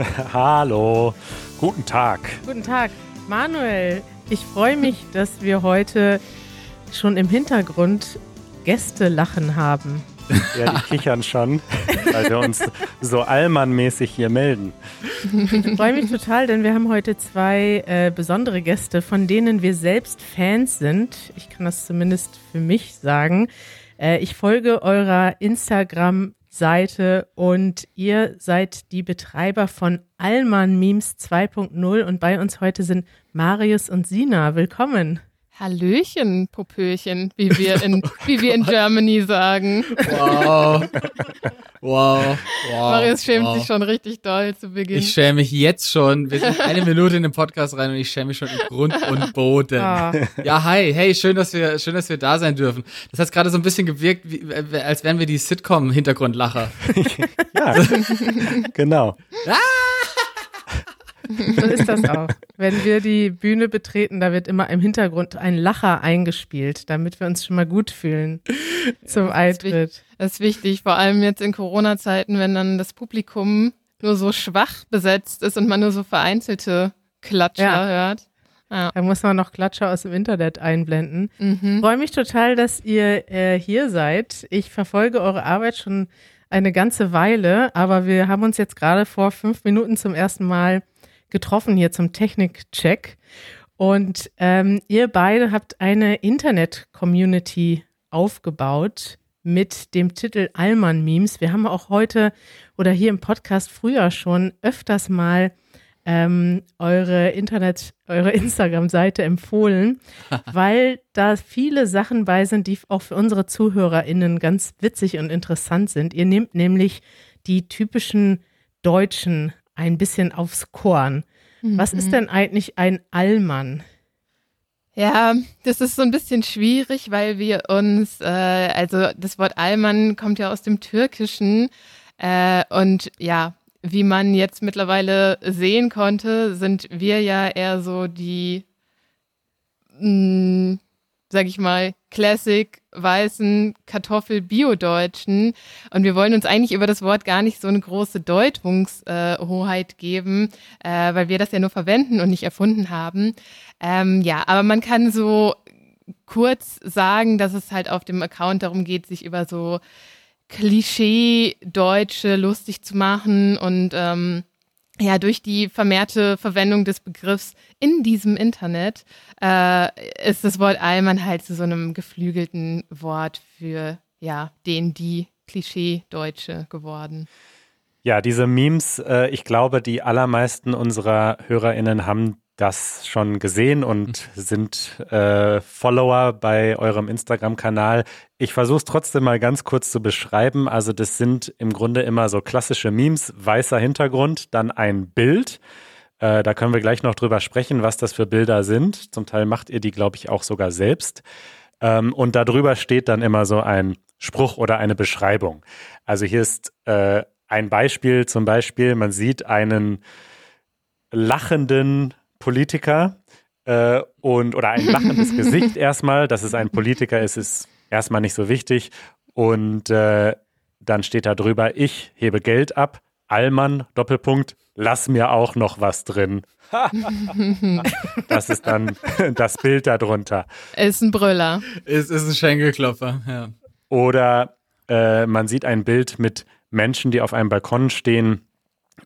Hallo. Guten Tag. Guten Tag. Manuel, ich freue mich, dass wir heute schon im Hintergrund Gäste lachen haben. Ja, die kichern schon, weil wir uns so allmannmäßig hier melden. Ich freue mich total, denn wir haben heute zwei äh, besondere Gäste, von denen wir selbst Fans sind. Ich kann das zumindest für mich sagen. Äh, ich folge eurer Instagram-Seite und ihr seid die Betreiber von Allmann Memes 2.0 und bei uns heute sind Marius und Sina. Willkommen. Hallöchen, Popöchen, wie wir in, wie wir in Germany sagen. Wow. Wow. wow Marius schämt wow. sich schon richtig doll zu Beginn. Ich schäme mich jetzt schon. Wir sind eine Minute in den Podcast rein und ich schäme mich schon im Grund und Boden. Ah. Ja, hi, hey, schön, dass wir, schön, dass wir da sein dürfen. Das hat gerade so ein bisschen gewirkt, wie, äh, als wären wir die Sitcom-Hintergrundlacher. Ja, genau. So ist das auch. Wenn wir die Bühne betreten, da wird immer im Hintergrund ein Lacher eingespielt, damit wir uns schon mal gut fühlen zum Eintritt. Das ist wichtig, vor allem jetzt in Corona-Zeiten, wenn dann das Publikum nur so schwach besetzt ist und man nur so vereinzelte Klatscher Ja. hört. Ja. Da muss man noch Klatscher aus dem Internet einblenden. Mhm. Ich freue mich total, dass ihr äh, hier seid. Ich verfolge eure Arbeit schon eine ganze Weile, aber wir haben uns jetzt gerade vor fünf Minuten zum ersten Mal getroffen hier zum Technik-Check. Und ähm, ihr beide habt eine Internet-Community aufgebaut mit dem Titel Allmann Memes. Wir haben auch heute oder hier im Podcast früher schon öfters mal ähm, eure Internet, eure Instagram-Seite empfohlen, weil da viele Sachen bei sind, die auch für unsere ZuhörerInnen ganz witzig und interessant sind. Ihr nehmt nämlich die typischen Deutschen ein bisschen aufs Korn. Was ist denn eigentlich ein Allmann? Ja, das ist so ein bisschen schwierig, weil wir uns, äh, also das Wort Alman kommt ja aus dem Türkischen äh, und ja, wie man jetzt mittlerweile sehen konnte, sind wir ja eher so die, mh, sag ich mal, Classic weißen Kartoffel-Bio-Deutschen. Und wir wollen uns eigentlich über das Wort gar nicht so eine große Deutungshoheit äh, geben, äh, weil wir das ja nur verwenden und nicht erfunden haben. Ähm, ja, aber man kann so kurz sagen, dass es halt auf dem Account darum geht, sich über so Klischee-Deutsche lustig zu machen und ähm, ja, durch die vermehrte Verwendung des Begriffs in diesem Internet äh, ist das Wort Allmann halt zu so einem geflügelten Wort für ja, den, die Klischee-Deutsche geworden. Ja, diese Memes, äh, ich glaube, die allermeisten unserer HörerInnen haben das schon gesehen und sind äh, Follower bei eurem Instagram-Kanal. Ich versuche es trotzdem mal ganz kurz zu beschreiben. Also das sind im Grunde immer so klassische Memes, weißer Hintergrund, dann ein Bild. Äh, da können wir gleich noch drüber sprechen, was das für Bilder sind. Zum Teil macht ihr die, glaube ich, auch sogar selbst. Ähm, und darüber steht dann immer so ein Spruch oder eine Beschreibung. Also hier ist äh, ein Beispiel, zum Beispiel, man sieht einen lachenden Politiker äh, und oder ein lachendes Gesicht erstmal, dass es ein Politiker ist, ist erstmal nicht so wichtig. Und äh, dann steht da drüber, ich hebe Geld ab, Allmann, Doppelpunkt, lass mir auch noch was drin. das ist dann das Bild darunter. Ist ein Brüller. Es ist ein Schenkelklopfer, ja. Oder äh, man sieht ein Bild mit Menschen, die auf einem Balkon stehen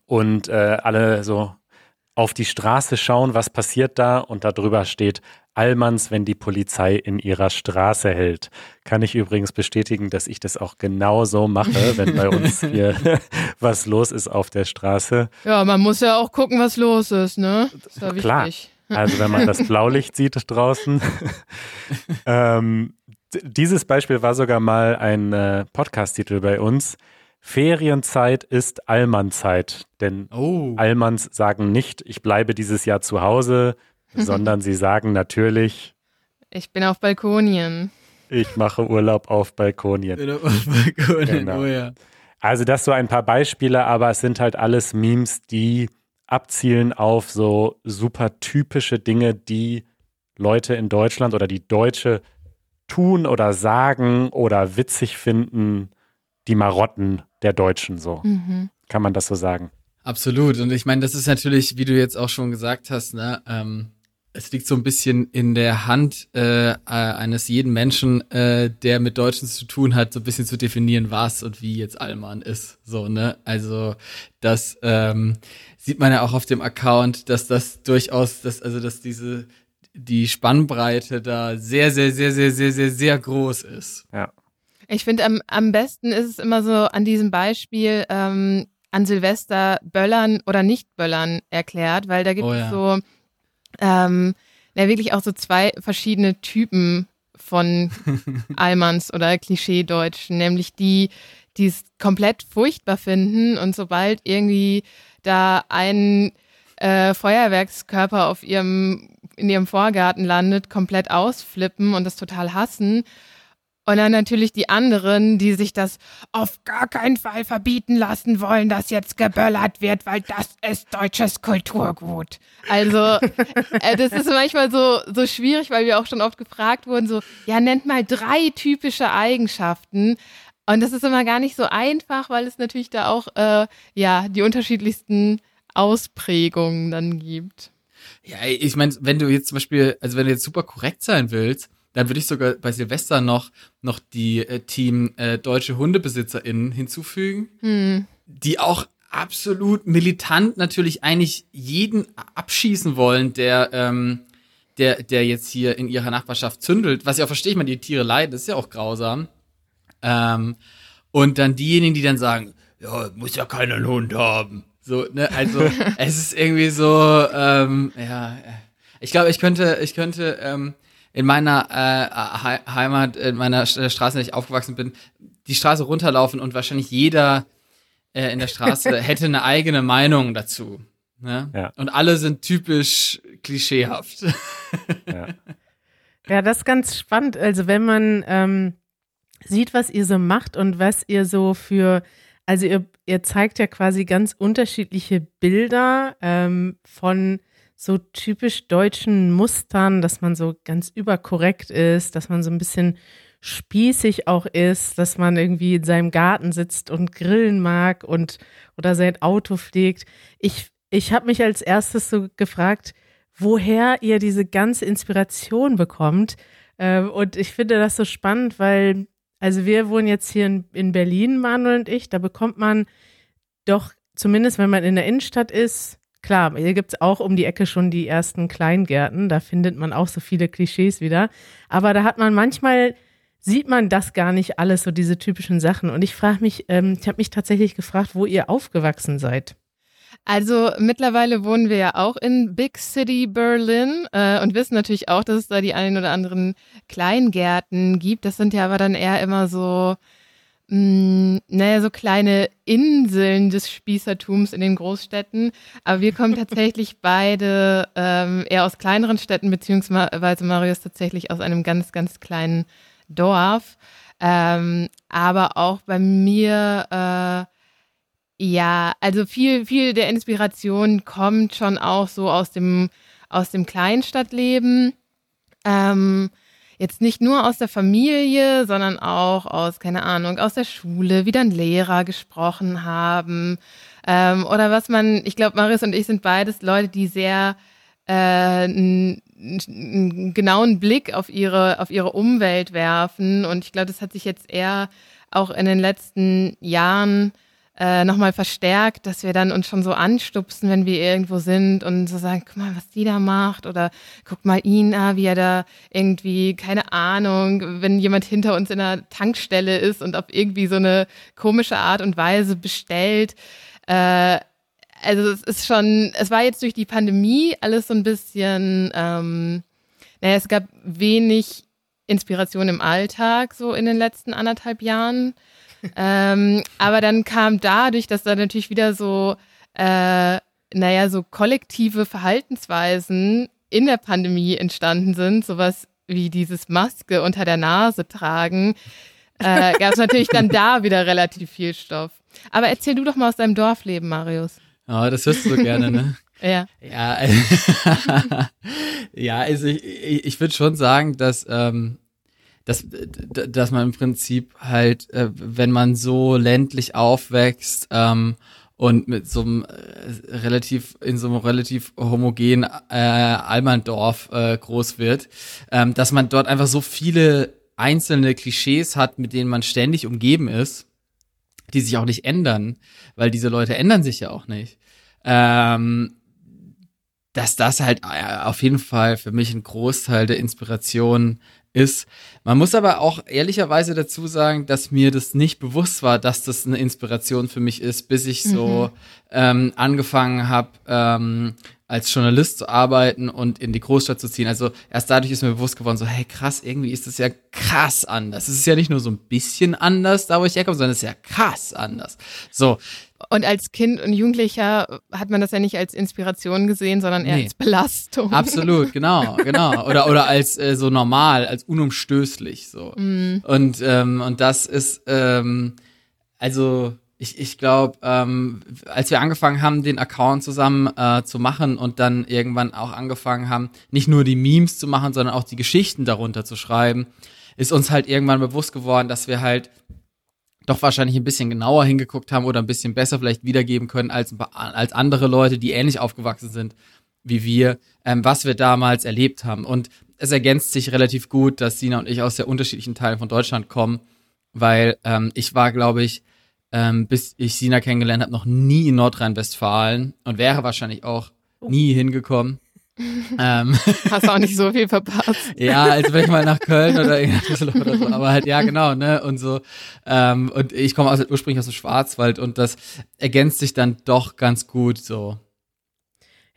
und äh, alle so auf die Straße schauen, was passiert da und darüber steht Allmanns, wenn die Polizei in ihrer Straße hält. Kann ich übrigens bestätigen, dass ich das auch genau so mache, wenn bei uns hier was los ist auf der Straße. Ja, man muss ja auch gucken, was los ist, ne? Das ist ja Klar. Also wenn man das Blaulicht sieht draußen. ähm, dieses Beispiel war sogar mal ein äh, Podcast-Titel bei uns. Ferienzeit ist Allmannzeit. Denn Oh. Allmanns sagen nicht, ich bleibe dieses Jahr zu Hause, sondern sie sagen natürlich, Ich bin auf Balkonien. ich mache Urlaub auf Balkonien. Bin auf Balkon, Genau. Oh ja. Also das so ein paar Beispiele, aber es sind halt alles Memes, die abzielen auf so super typische Dinge, die Leute in Deutschland oder die Deutsche tun oder sagen oder witzig finden, die Marotten der Deutschen so. Mhm. Kann man das so sagen? Absolut. Und ich meine, das ist natürlich, wie du jetzt auch schon gesagt hast, ne, ähm, es liegt so ein bisschen in der Hand äh, äh, eines jeden Menschen, äh, der mit Deutschen zu tun hat, so ein bisschen zu definieren, was und wie jetzt Allmann ist. So, ne? Also das ähm, sieht man ja auch auf dem Account, dass das durchaus, dass, also dass diese die Spannbreite da sehr, sehr, sehr, sehr, sehr, sehr, sehr groß ist. Ja. Ich finde, am, am besten ist es immer so an diesem Beispiel ähm, an Silvester Böllern oder nicht Böllern erklärt, weil da gibt Oh es ja. so ähm, ja, wirklich auch so zwei verschiedene Typen von Allmanns oder Klischee-Deutschen, nämlich die, die es komplett furchtbar finden und sobald irgendwie da ein äh, Feuerwerkskörper auf ihrem, in ihrem Vorgarten landet, komplett ausflippen und das total hassen. Und dann natürlich die anderen, die sich das auf gar keinen Fall verbieten lassen wollen, dass jetzt geböllert wird, weil das ist deutsches Kulturgut. Also, äh, das ist manchmal so, so schwierig, weil wir auch schon oft gefragt wurden, so, ja, nennt mal drei typische Eigenschaften. Und das ist immer gar nicht so einfach, weil es natürlich da auch, äh, ja, die unterschiedlichsten Ausprägungen dann gibt. Ja, ich meine, wenn du jetzt zum Beispiel, also wenn du jetzt super korrekt sein willst, dann würde ich sogar bei Silvester noch, noch die äh, Team äh, deutsche HundebesitzerInnen hinzufügen, Hm. die auch absolut militant natürlich eigentlich jeden abschießen wollen, der, ähm, der, der jetzt hier in ihrer Nachbarschaft zündelt. Was ich auch verstehe, ich meine, die Tiere leiden, das ist ja auch grausam. Ähm, und dann diejenigen, die dann sagen, ja, muss ja keiner einen Hund haben. So, ne, also es ist irgendwie so, ähm, ja, äh, ich glaube, ich könnte, ich könnte ähm, in meiner äh, Hei- Heimat, in meiner Sch- Straße, in der ich aufgewachsen bin, die Straße runterlaufen und wahrscheinlich jeder äh, in der Straße hätte eine eigene Meinung dazu. Ne? Ja. Und alle sind typisch klischeehaft. Ja. Ja, das ist ganz spannend. Also wenn man ähm, sieht, was ihr so macht und was ihr so für, also ihr, ihr zeigt ja quasi ganz unterschiedliche Bilder ähm, von so typisch deutschen Mustern, dass man so ganz überkorrekt ist, dass man so ein bisschen spießig auch ist, dass man irgendwie in seinem Garten sitzt und grillen mag und oder sein Auto pflegt. Ich, ich habe mich als erstes so gefragt, woher ihr diese ganze Inspiration bekommt. Ähm, und ich finde das so spannend, weil, also wir wohnen jetzt hier in, in Berlin, Manuel und ich, da bekommt man doch, zumindest wenn man in der Innenstadt ist, klar, hier gibt es auch um die Ecke schon die ersten Kleingärten, da findet man auch so viele Klischees wieder. Aber da hat man manchmal, sieht man das gar nicht alles, so diese typischen Sachen. Und ich frage mich, ähm, ich habe mich tatsächlich gefragt, wo ihr aufgewachsen seid. Also mittlerweile wohnen wir ja auch in Big City Berlin äh, und wissen natürlich auch, dass es da die ein oder anderen Kleingärten gibt. Das sind ja aber dann eher immer so, mh, naja, so kleine Inseln des Spießertums in den Großstädten. Aber wir kommen tatsächlich beide ähm, eher aus kleineren Städten, beziehungsweise Marius tatsächlich aus einem ganz, ganz kleinen Dorf. Ähm, aber auch bei mir äh, ja, also viel, viel der Inspiration kommt schon auch so aus dem, aus dem Kleinstadtleben. Ähm, jetzt nicht nur aus der Familie, sondern auch aus, keine Ahnung, aus der Schule, wie dann Lehrer gesprochen haben. Ähm, oder was man, ich glaube, Marius und ich sind beides Leute, die sehr äh, einen, einen genauen Blick auf ihre, auf ihre Umwelt werfen. Und ich glaube, das hat sich jetzt eher auch in den letzten Jahren äh, nochmal verstärkt, dass wir dann uns schon so anstupsen, wenn wir irgendwo sind und so sagen, guck mal, was die da macht oder guck mal ihn an, wie er da irgendwie, keine Ahnung, wenn jemand hinter uns in der Tankstelle ist und auf irgendwie so eine komische Art und Weise bestellt. Äh, also es ist schon, es war jetzt durch die Pandemie alles so ein bisschen, ähm, naja, es gab wenig Inspiration im Alltag so in den letzten anderthalb Jahren ähm, aber dann kam dadurch, dass da natürlich wieder so, äh, naja, so kollektive Verhaltensweisen in der Pandemie entstanden sind, sowas wie dieses Maske unter der Nase tragen, äh, gab es natürlich dann da wieder relativ viel Stoff. Aber erzähl du doch mal aus deinem Dorfleben, Marius. Ja, das hörst du so gerne, ne? Ja. Ja, ja, also ich, ich, ich würde schon sagen, dass, ähm, dass, dass man im Prinzip halt, äh, wenn man so ländlich aufwächst ähm, und mit so einem äh, relativ, in so einem relativ homogenen äh, Almandorf äh, groß wird, ähm, dass man dort einfach so viele einzelne Klischees hat, mit denen man ständig umgeben ist, die sich auch nicht ändern, weil diese Leute ändern sich ja auch nicht. Ähm, dass das halt äh, auf jeden Fall für mich ein Großteil der Inspiration ist. Man muss aber auch ehrlicherweise dazu sagen, dass mir das nicht bewusst war, dass das eine Inspiration für mich ist, bis ich so mhm. ähm, angefangen habe, ähm, als Journalist zu arbeiten und in die Großstadt zu ziehen. Also erst dadurch ist mir bewusst geworden, so, hey krass, irgendwie ist das ja krass anders. Es ist ja nicht nur so ein bisschen anders, da wo ich herkomme, sondern es ist ja krass anders. So. Und als Kind und Jugendlicher hat man das ja nicht als Inspiration gesehen, sondern eher nee. als Belastung. Absolut, genau, genau. Oder, oder als äh, so normal, als unumstößlich so. Mm. Und, ähm, und das ist, ähm, also ich, ich glaube, ähm, als wir angefangen haben, den Account zusammen äh, zu machen und dann irgendwann auch angefangen haben, nicht nur die Memes zu machen, sondern auch die Geschichten darunter zu schreiben, ist uns halt irgendwann bewusst geworden, dass wir halt doch wahrscheinlich ein bisschen genauer hingeguckt haben oder ein bisschen besser vielleicht wiedergeben können als, als andere Leute, die ähnlich aufgewachsen sind wie wir, ähm, was wir damals erlebt haben. Und es ergänzt sich relativ gut, dass Sina und ich aus sehr unterschiedlichen Teilen von Deutschland kommen, weil ähm, ich war, glaube ich, ähm, bis ich Sina kennengelernt habe, noch nie in Nordrhein-Westfalen und wäre wahrscheinlich auch oh. nie hingekommen. Ähm, Hast auch nicht so viel verpasst. ja, also wenn ich mal nach Köln oder oder so, aber halt, ja, genau, ne, und so. Ähm, und ich komme aus, ursprünglich aus dem Schwarzwald und das ergänzt sich dann doch ganz gut so.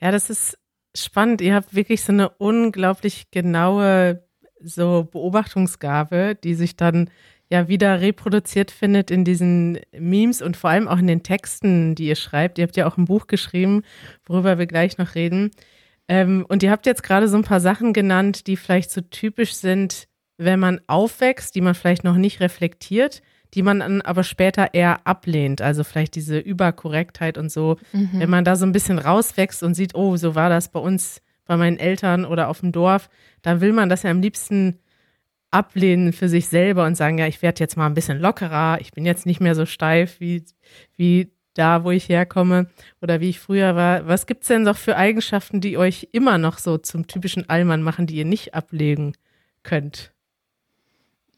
Ja, das ist spannend. Ihr habt wirklich so eine unglaublich genaue so Beobachtungsgabe, die sich dann ja wieder reproduziert findet in diesen Memes und vor allem auch in den Texten, die ihr schreibt. Ihr habt ja auch ein Buch geschrieben, worüber wir gleich noch reden. Ähm, und ihr habt jetzt gerade so ein paar Sachen genannt, die vielleicht so typisch sind, wenn man aufwächst, die man vielleicht noch nicht reflektiert, die man dann aber später eher ablehnt. Also vielleicht diese Überkorrektheit und so. Mhm. Wenn man da so ein bisschen rauswächst und sieht, oh, so war das bei uns, bei meinen Eltern oder auf dem Dorf, dann will man das ja am liebsten ablehnen für sich selber und sagen, ja, ich werde jetzt mal ein bisschen lockerer, ich bin jetzt nicht mehr so steif wie, wie da, wo ich herkomme oder wie ich früher war. Was gibt es denn noch für Eigenschaften, die euch immer noch so zum typischen Allmann machen, die ihr nicht ablegen könnt?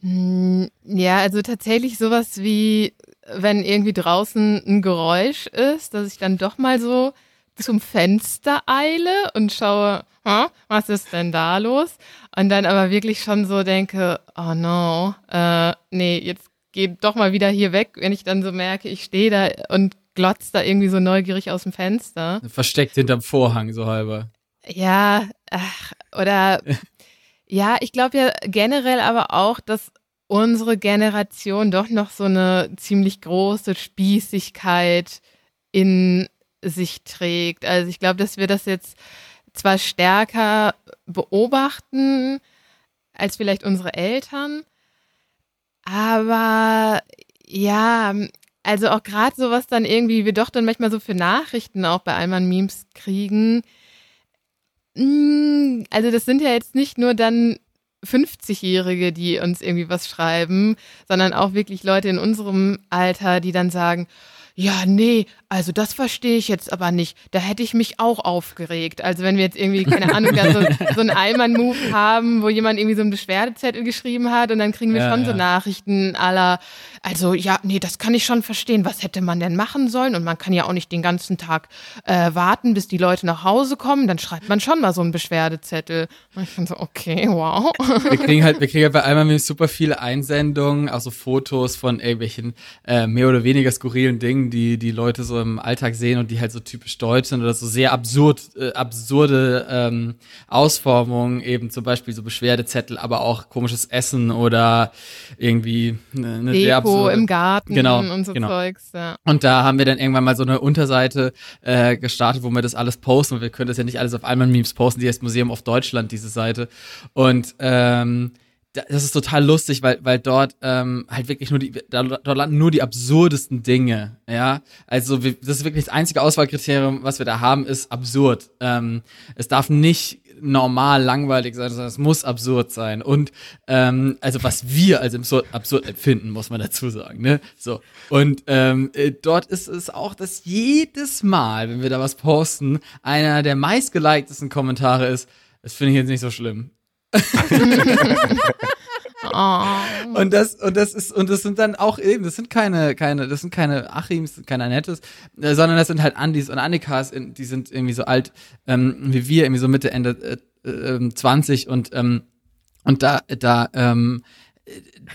Hm, ja, also tatsächlich sowas wie, wenn irgendwie draußen ein Geräusch ist, dass ich dann doch mal so zum Fenster eile und schaue, was ist denn da los? Und dann aber wirklich schon so denke, oh no, äh, nee, jetzt geh doch mal wieder hier weg, wenn ich dann so merke, ich stehe da und glotzt da irgendwie so neugierig aus dem Fenster. Versteckt hinterm Vorhang, so halber. Ja, ach, oder ja, ich glaube ja generell aber auch, dass unsere Generation doch noch so eine ziemlich große Spießigkeit in sich trägt. Also ich glaube, dass wir das jetzt zwar stärker beobachten als vielleicht unsere Eltern, aber ja, also auch gerade so was dann irgendwie wir doch dann manchmal so für Nachrichten auch bei Alman Memes kriegen. Mm, also das sind ja jetzt nicht nur dann 50-Jährige, die uns irgendwie was schreiben, sondern auch wirklich Leute in unserem Alter, die dann sagen, ja, nee, also das verstehe ich jetzt aber nicht. Da hätte ich mich auch aufgeregt. Also wenn wir jetzt irgendwie, keine Ahnung, da so, so einen Allmann-Move haben, wo jemand irgendwie so einen Beschwerdezettel geschrieben hat und dann kriegen wir ja, schon ja. so Nachrichten aller, also ja, nee, das kann ich schon verstehen. Was hätte man denn machen sollen? Und man kann ja auch nicht den ganzen Tag äh, warten, bis die Leute nach Hause kommen. Dann schreibt man schon mal so einen Beschwerdezettel. Und ich bin so, okay, wow. Wir kriegen halt, wir kriegen halt bei Allmann super viele Einsendungen, also Fotos von irgendwelchen äh, mehr oder weniger skurrilen Dingen Die die Leute so im Alltag sehen und die halt so typisch deutsch sind oder so sehr absurd, äh, absurde ähm, Ausformungen, eben zum Beispiel so Beschwerdezettel, aber auch komisches Essen oder irgendwie eine, eine Deko sehr absurde, im Garten genau, und so genau. Zeugs. Ja. Und da haben wir dann irgendwann mal so eine Unterseite äh, gestartet, wo wir das alles posten. Und wir können das ja nicht alles auf einmal Memes posten, die heißt Museum of Deutschland, diese Seite. Und ähm, das ist total lustig, weil, weil dort ähm, halt wirklich nur die, da, dort landen nur die absurdesten Dinge, ja. Also wir, das ist wirklich das einzige Auswahlkriterium, was wir da haben, ist absurd. Ähm, es darf nicht normal langweilig sein, sondern es muss absurd sein. Und ähm, also was wir als absurd, absurd empfinden, muss man dazu sagen. Ne? So. Und ähm, äh, dort ist es auch, dass jedes Mal, wenn wir da was posten, einer der meistgeliktesten Kommentare ist, das finde ich jetzt nicht so schlimm. Oh. Und das, und das ist, und das sind dann auch eben, das sind keine, keine, das sind keine Achims, keine Annettes, äh, sondern das sind halt Andis und Annikas, in- die sind irgendwie so alt, ähm, wie wir, irgendwie so Mitte, Ende äh, äh, 20 und, ähm, und da, da, ähm,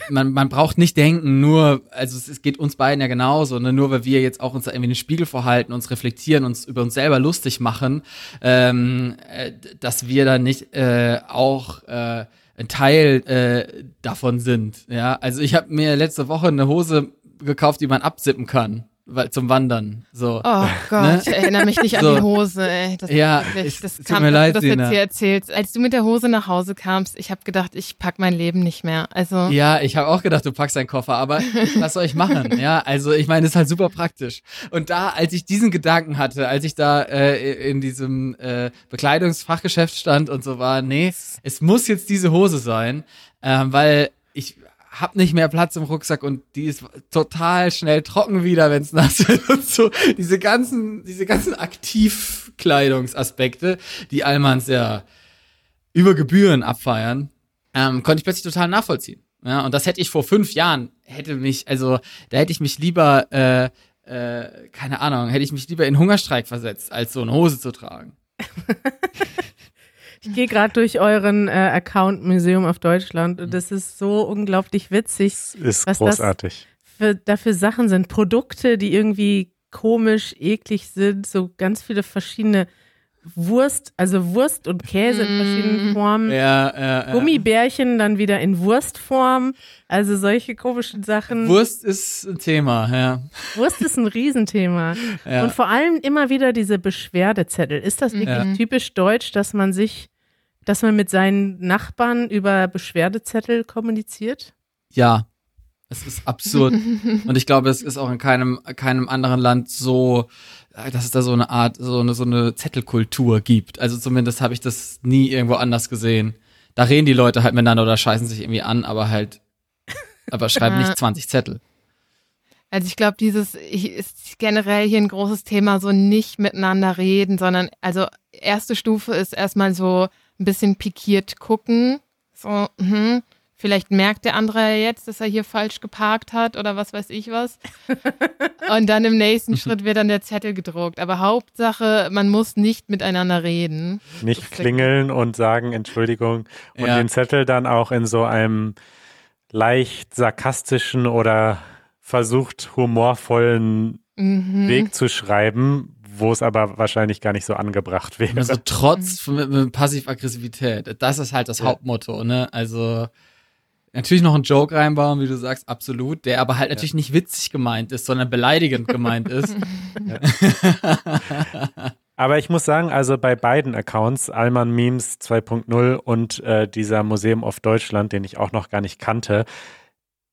man, man braucht nicht denken, nur, also es, es geht uns beiden ja genauso, ne? nur weil wir jetzt auch uns irgendwie den Spiegel vorhalten, uns reflektieren, uns über uns selber lustig machen, ähm, äh, dass wir da nicht äh, auch äh, ein Teil äh, davon sind. Ja, also ich habe mir letzte Woche eine Hose gekauft, die man absippen kann, weil zum Wandern. So. Oh Gott, Ne? ich erinnere mich nicht So. an die Hose. Ey. Das, Ja, wirklich, das tut kam, mir leid, dass du das jetzt hier erzählst. Als du mit der Hose nach Hause kamst, ich habe gedacht, ich pack mein Leben nicht mehr. Also Ja, ich habe auch gedacht, du packst deinen Koffer, aber was soll ich machen? Ja, also ich meine, das ist halt super praktisch. Und da, als ich diesen Gedanken hatte, als ich da äh, in diesem äh, Bekleidungsfachgeschäft stand und so war, nee, es muss jetzt diese Hose sein, ähm, weil ich hab nicht mehr Platz im Rucksack und die ist total schnell trocken wieder, wenn es nass wird und so. Diese ganzen, diese ganzen Aktivkleidungsaspekte, die Allmanns ja über Gebühren abfeiern, ähm, konnte ich plötzlich total nachvollziehen. Ja, und das hätte ich vor fünf Jahren, hätte mich, also da hätte ich mich lieber, äh, äh, keine Ahnung, hätte ich mich lieber in Hungerstreik versetzt, als so eine Hose zu tragen. Ich gehe gerade durch euren äh, Account Museum of Deutschland und das ist so unglaublich witzig, Ist Was das- großartig. für, dafür Sachen sind. Produkte, die irgendwie komisch, eklig sind, so ganz viele verschiedene Wurst, also Wurst und Käse in verschiedenen Formen. Ja, ja, ja. Gummibärchen dann wieder in Wurstform, also solche komischen Sachen. Wurst ist ein Thema, ja. Wurst ist ein Riesenthema. Ja. Und vor allem immer wieder diese Beschwerdezettel. Ist das wirklich Ja. typisch deutsch, dass man sich, dass man mit seinen Nachbarn über Beschwerdezettel kommuniziert? Ja. Es ist absurd. Und ich glaube, es ist auch in keinem, keinem anderen Land so, äh, dass es da so eine Art, so eine, so eine Zettelkultur gibt. Also zumindest habe ich das nie irgendwo anders gesehen. Da reden die Leute halt miteinander oder scheißen sich irgendwie an, aber halt, aber schreiben nicht 20 Zettel. Also ich glaube, dieses ist generell hier ein großes Thema, so nicht miteinander reden, sondern also erste Stufe ist erstmal so ein bisschen pikiert gucken. So, mhm. Vielleicht merkt der andere ja jetzt, dass er hier falsch geparkt hat oder was weiß ich was. Und dann im nächsten Schritt wird dann der Zettel gedruckt. Aber Hauptsache, man muss nicht miteinander reden. Nicht klingeln und sagen Entschuldigung und Ja. den Zettel dann auch in so einem leicht sarkastischen oder versucht humorvollen Mhm. Weg zu schreiben, wo es aber wahrscheinlich gar nicht so angebracht wäre. Also trotz mit, mit Passiv-Aggressivität. Das ist halt das Ja. Hauptmotto, ne? Also natürlich noch einen Joke reinbauen, wie du sagst, absolut, der aber halt natürlich nicht witzig gemeint ist, sondern beleidigend gemeint ist. Aber ich muss sagen, also bei beiden Accounts, Alman Memes 2.0 und äh, dieser Museum of Deutschland, den ich auch noch gar nicht kannte,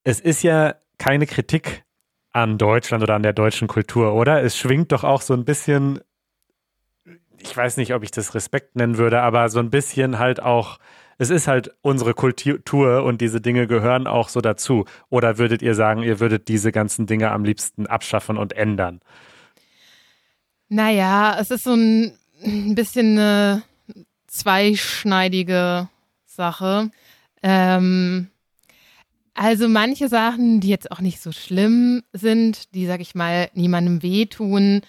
es ist ja keine Kritik an Deutschland oder an der deutschen Kultur, oder? Es schwingt doch auch so ein bisschen, ich weiß nicht, ob ich das Respekt nennen würde, aber so ein bisschen halt auch, es ist halt unsere Kultur und diese Dinge gehören auch so dazu. Oder würdet ihr sagen, ihr würdet diese ganzen Dinge am liebsten abschaffen und ändern? Naja, es ist so ein, bisschen eine zweischneidige Sache. Ähm, also manche Sachen, die jetzt auch nicht so schlimm sind, die, sag ich mal, niemandem wehtun,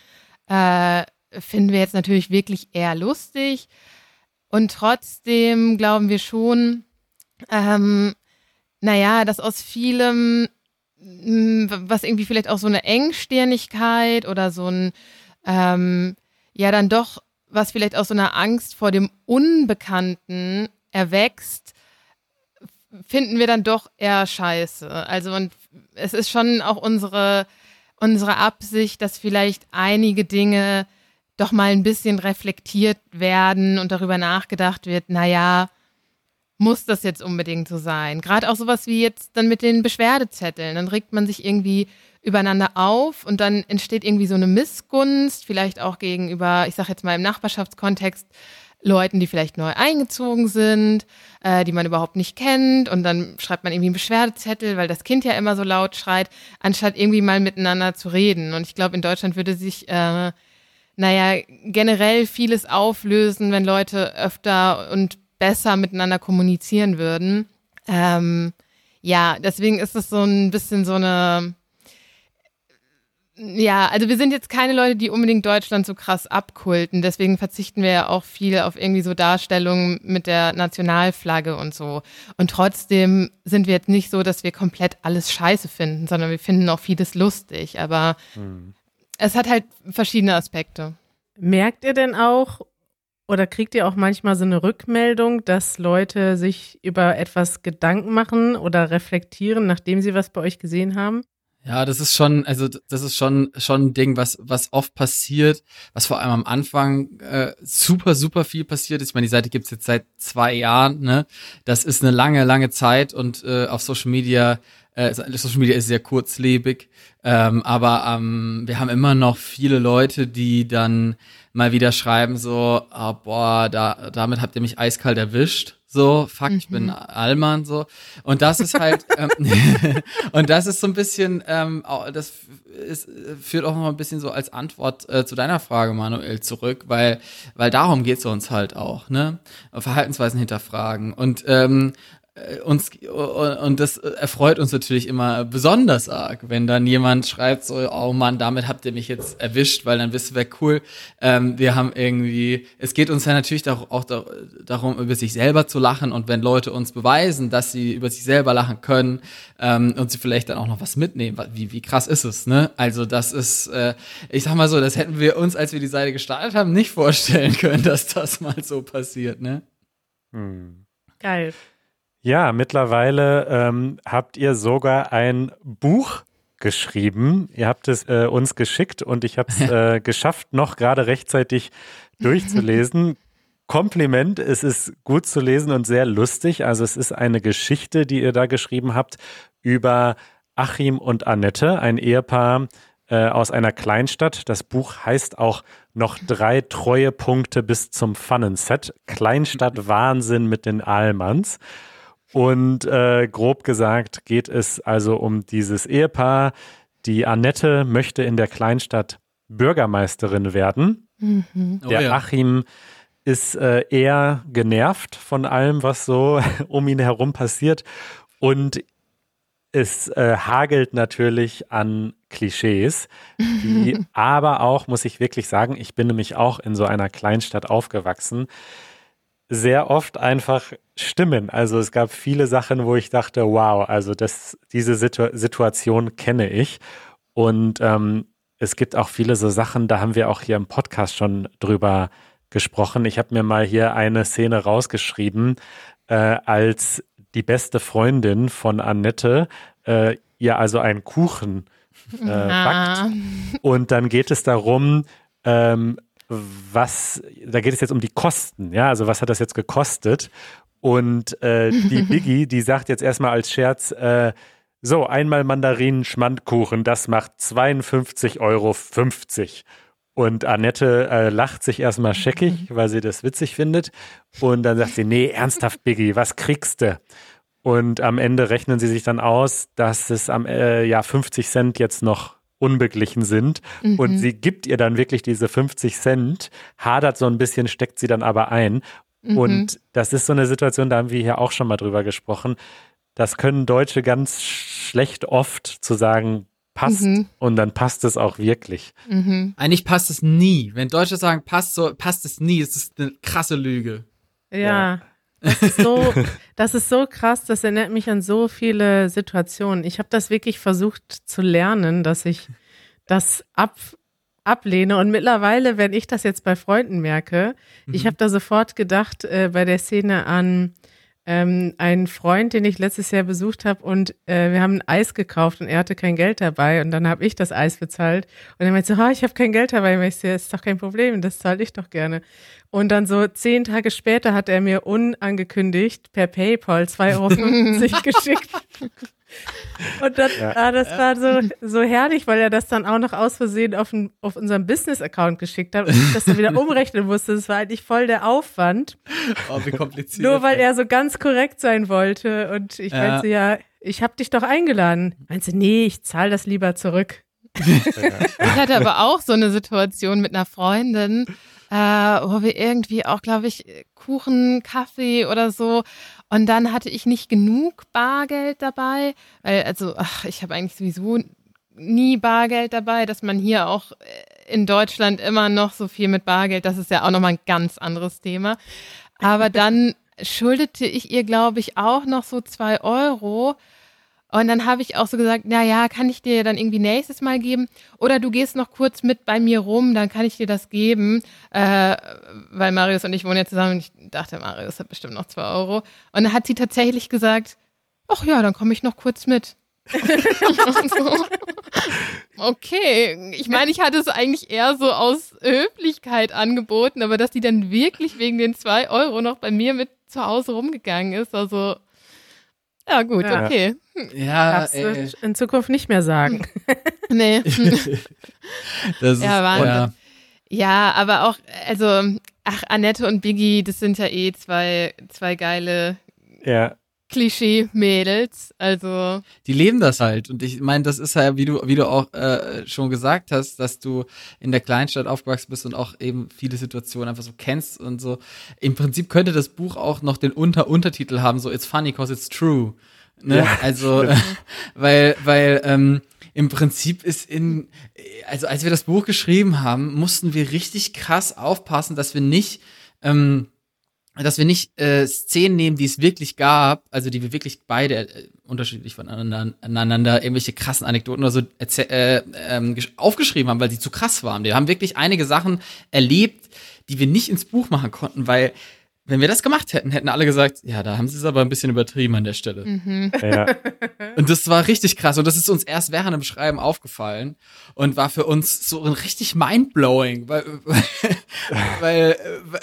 äh, finden wir jetzt natürlich wirklich eher lustig. Und trotzdem glauben wir schon, ähm, naja, dass aus vielem, mh, was irgendwie vielleicht auch so eine Engstirnigkeit oder so ein ähm, ja dann doch, was vielleicht aus so einer Angst vor dem Unbekannten erwächst, finden wir dann doch eher scheiße. Also und es ist schon auch unsere, unsere Absicht, dass vielleicht einige Dinge doch mal ein bisschen reflektiert werden und darüber nachgedacht wird, naja, muss das jetzt unbedingt so sein? Gerade auch sowas wie jetzt dann mit den Beschwerdezetteln. Dann regt man sich irgendwie übereinander auf und dann entsteht irgendwie so eine Missgunst, vielleicht auch gegenüber, ich sage jetzt mal im Nachbarschaftskontext, Leuten, die vielleicht neu eingezogen sind, äh, die man überhaupt nicht kennt und dann schreibt man irgendwie einen Beschwerdezettel, weil das Kind ja immer so laut schreit, anstatt irgendwie mal miteinander zu reden. Und ich glaube, in Deutschland würde sich, äh, naja, generell vieles auflösen, wenn Leute öfter und besser miteinander kommunizieren würden. Ähm, ja, deswegen ist es so ein bisschen so eine ja, also wir sind jetzt keine Leute, die unbedingt Deutschland so krass abkulten. Deswegen verzichten wir ja auch viel auf irgendwie so Darstellungen mit der Nationalflagge und so. Und trotzdem sind wir jetzt nicht so, dass wir komplett alles scheiße finden, sondern wir finden auch vieles lustig. Aber hm. es hat halt verschiedene Aspekte. Merkt ihr denn auch oder kriegt ihr auch manchmal so eine Rückmeldung, dass Leute sich über etwas Gedanken machen oder reflektieren, nachdem sie was bei euch gesehen haben? Ja, das ist schon, also das ist schon schon ein Ding, was was oft passiert, was vor allem am Anfang äh, super super viel passiert ist. Ich meine, die Seite gibt's jetzt seit zwei Jahren, ne? Das ist eine lange lange Zeit und äh, auf Social Media äh, Social Media ist sehr kurzlebig, ähm, aber ähm, wir haben immer noch viele Leute, die dann mal wieder schreiben so, oh, boah, da damit habt ihr mich eiskalt erwischt so, fuck, mhm. ich bin mhm. Allmann, so. Und das ist halt, ähm, und das ist so ein bisschen, ähm, das ist, führt auch noch ein bisschen so als Antwort äh, zu deiner Frage, Manuel, zurück, weil, weil darum geht's uns halt auch, ne? Verhaltensweisen hinterfragen. Und ähm, äh, uns und das erfreut uns natürlich immer besonders arg, wenn dann jemand schreibt so, oh Mann, damit habt ihr mich jetzt erwischt, weil dann wissen wir cool, ähm, wir haben irgendwie, es geht uns ja natürlich auch darum, über sich selber zu lachen und wenn Leute uns beweisen, dass sie über sich selber lachen können ähm, und sie vielleicht dann auch noch was mitnehmen, wie, wie krass ist es, ne? Also das ist, äh, ich sag mal so, das hätten wir uns, als wir die Seite gestartet haben, nicht vorstellen können, dass das mal so passiert, ne? Hm. Geil. Ja, mittlerweile ähm, habt ihr sogar ein Buch geschrieben. Ihr habt es äh, uns geschickt und ich habe es äh, geschafft, noch gerade rechtzeitig durchzulesen. Kompliment, es ist gut zu lesen und sehr lustig. Also es ist eine Geschichte, die ihr da geschrieben habt über Achim und Annette, ein Ehepaar äh, aus einer Kleinstadt. Das Buch heißt auch noch drei Treuepunkte bis zum Pfannenset. Kleinstadt Wahnsinn mit den Ahlmanns. Und äh, grob gesagt geht es also um dieses Ehepaar. Die Annette möchte in der Kleinstadt Bürgermeisterin werden. Mhm. Der oh ja. Achim ist äh, eher genervt von allem, was so um ihn herum passiert. Und es äh, hagelt natürlich an Klischees, die aber auch, muss ich wirklich sagen, ich bin nämlich auch in so einer Kleinstadt aufgewachsen sehr oft einfach stimmen. Also es gab viele Sachen, wo ich dachte, wow, also das, diese Situ Situation kenne ich. Und ähm, es gibt auch viele so Sachen, da haben wir auch hier im Podcast schon drüber gesprochen. Ich habe mir mal hier eine Szene rausgeschrieben, äh, als die beste Freundin von Annette äh, ihr also einen Kuchen äh, backt. Und dann geht es darum, ähm, was, da geht es jetzt um die Kosten, ja, also was hat das jetzt gekostet? Und äh, die Biggie, die sagt jetzt erstmal als Scherz, äh, so, einmal Mandarinen-Schmandkuchen, das macht 52,50 Euro. Und Annette äh, lacht sich erstmal scheckig, weil sie das witzig findet. Und dann sagt sie, nee, ernsthaft, Biggie, was kriegst du? Und am Ende rechnen sie sich dann aus, dass es am äh, ja 50 Cent jetzt noch unbeglichen sind. Mhm. Und sie gibt ihr dann wirklich diese 50 Cent, hadert so ein bisschen, steckt sie dann aber ein. Mhm. Und das ist so eine Situation, da haben wir hier auch schon mal drüber gesprochen. Das können Deutsche ganz schlecht oft zu sagen, passt mhm. und dann passt es auch wirklich. Mhm. Eigentlich passt es nie. Wenn Deutsche sagen, passt so, passt es nie. Es ist eine krasse Lüge. Ja. ja. Das ist, so, das ist so krass, das erinnert mich an so viele Situationen. Ich habe das wirklich versucht zu lernen, dass ich das ab, ablehne. Und mittlerweile, wenn ich das jetzt bei Freunden merke, mhm. ich habe da sofort gedacht äh, bei der Szene an ähm, einen Freund, den ich letztes Jahr besucht habe und äh, wir haben ein Eis gekauft und er hatte kein Geld dabei und dann habe ich das Eis bezahlt und er meinte so, ha, ich habe kein Geld dabei. Und ich so, ist doch kein Problem, das zahle ich doch gerne. Und dann so zehn Tage später hat er mir unangekündigt per PayPal 2,50 Euro geschickt. Und das, Ja. ah, das war so, so herrlich, weil er das dann auch noch aus Versehen auf, ein, auf unseren Business-Account geschickt hat und ich das dann wieder umrechnen musste. Das war eigentlich voll der Aufwand. Oh, wie kompliziert. Nur weil er so ganz korrekt sein wollte. Und ich Ja. meinte, ja, ich habe dich doch eingeladen. Meinte, nee, ich zahle das lieber zurück. Ich hatte aber auch so eine Situation mit einer Freundin, äh, wo wir irgendwie auch, glaube ich, Kuchen, Kaffee oder so. Und dann hatte ich nicht genug Bargeld dabei, weil, also, ach, ich habe eigentlich sowieso nie Bargeld dabei, dass man hier auch äh, in Deutschland immer noch so viel mit Bargeld, das ist ja auch nochmal ein ganz anderes Thema. Aber dann schuldete ich ihr, glaube ich, auch noch so zwei Euro. Und dann habe ich auch so gesagt, na ja, kann ich dir dann irgendwie nächstes Mal geben? Oder du gehst noch kurz mit bei mir rum, dann kann ich dir das geben. Äh, weil Marius und ich wohnen ja zusammen und ich dachte, Marius hat bestimmt noch zwei Euro. Und dann hat sie tatsächlich gesagt, ach ja, dann komme ich noch kurz mit. So, okay, ich meine, ich hatte es eigentlich eher so aus Höflichkeit angeboten, aber dass die dann wirklich wegen den zwei Euro noch bei mir mit zu Hause rumgegangen ist, also ja gut, Ja. okay. Ja, Darfst ey, du in Zukunft nicht mehr sagen. Nee. das ist, Ja, Wahnsinn. ja. Ja, aber auch, also, ach, Annette und Biggie, das sind ja eh zwei, zwei geile Ja, Klischee-Mädels. Also, die leben das halt. Und ich meine, das ist ja, wie du, wie du auch äh, schon gesagt hast, dass du in der Kleinstadt aufgewachsen bist und auch eben viele Situationen einfach so kennst und so. Im Prinzip könnte das Buch auch noch den Unter Untertitel haben, so It's funny cause it's true. Ne? Ja, also, äh, weil, weil, ähm, im Prinzip ist in, also als wir das Buch geschrieben haben, mussten wir richtig krass aufpassen, dass wir nicht, ähm, dass wir nicht äh, Szenen nehmen, die es wirklich gab, also die wir wirklich beide äh, unterschiedlich voneinander aneinander irgendwelche krassen Anekdoten oder so äh, ähm, gesch- aufgeschrieben haben, weil sie zu krass waren. Wir haben wirklich einige Sachen erlebt, die wir nicht ins Buch machen konnten, weil wenn wir das gemacht hätten, hätten alle gesagt, ja, da haben sie es aber ein bisschen übertrieben an der Stelle. ja. Und das war richtig krass. Und das ist uns erst während dem Schreiben aufgefallen und war für uns so ein richtig mindblowing, weil, weil,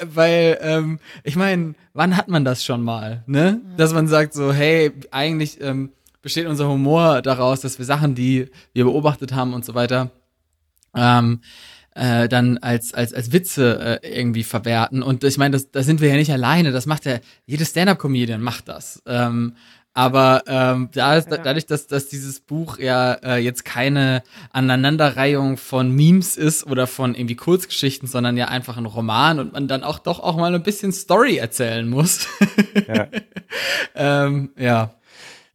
weil, ähm, ich meine, wann hat man das schon mal, ne? Dass man sagt so, hey, eigentlich ähm, besteht unser Humor daraus, dass wir Sachen, die wir beobachtet haben und so weiter, ähm, äh, dann als, als, als Witze äh, irgendwie verwerten. Und ich meine, das, da sind wir ja nicht alleine. Das macht ja, jede Stand-Up-Comedian macht das. Ähm, aber ähm, da ist, Ja. dadurch, dass, dass dieses Buch ja äh, jetzt keine Aneinanderreihung von Memes ist oder von irgendwie Kurzgeschichten, sondern ja einfach ein Roman und man dann auch doch auch mal ein bisschen Story erzählen muss. ja. ähm, ja.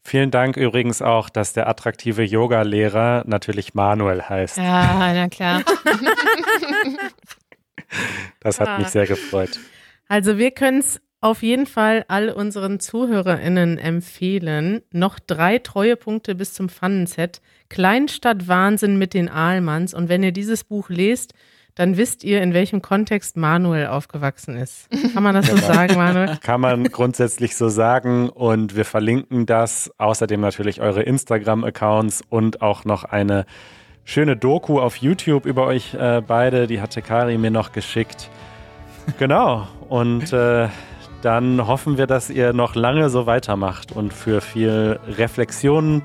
Vielen Dank übrigens auch, dass der attraktive Yoga-Lehrer natürlich Manuel heißt. ja, na klar. Das hat Ah. mich sehr gefreut. Also wir können es auf jeden Fall all unseren ZuhörerInnen empfehlen. Noch drei Treuepunkte bis zum Pfannenset. Kleinstadt Wahnsinn mit den Ahlmanns. Und wenn ihr dieses Buch lest, dann wisst ihr, in welchem Kontext Manuel aufgewachsen ist. Kann man das so sagen, Manuel? Kann man grundsätzlich so sagen und wir verlinken das. Außerdem natürlich eure Instagram-Accounts und auch noch eine schöne Doku auf YouTube über euch äh, beide. Die hatte Kari mir noch geschickt. Genau. Und äh, dann hoffen wir, dass ihr noch lange so weitermacht und für viel Reflexion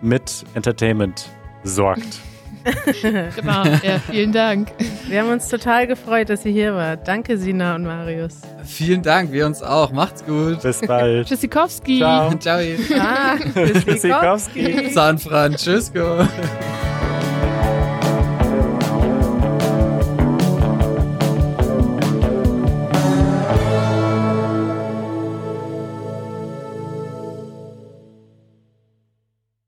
mit Entertainment sorgt. genau. Ja, vielen Dank. Wir haben uns total gefreut, dass ihr hier wart. Danke, Sina und Marius. Vielen Dank, wir uns auch. Macht's gut. Bis bald. Tschüssikowski. Ciao. Ciao. Ah, bis Tschüssikowski. Sikowski. San Francisco.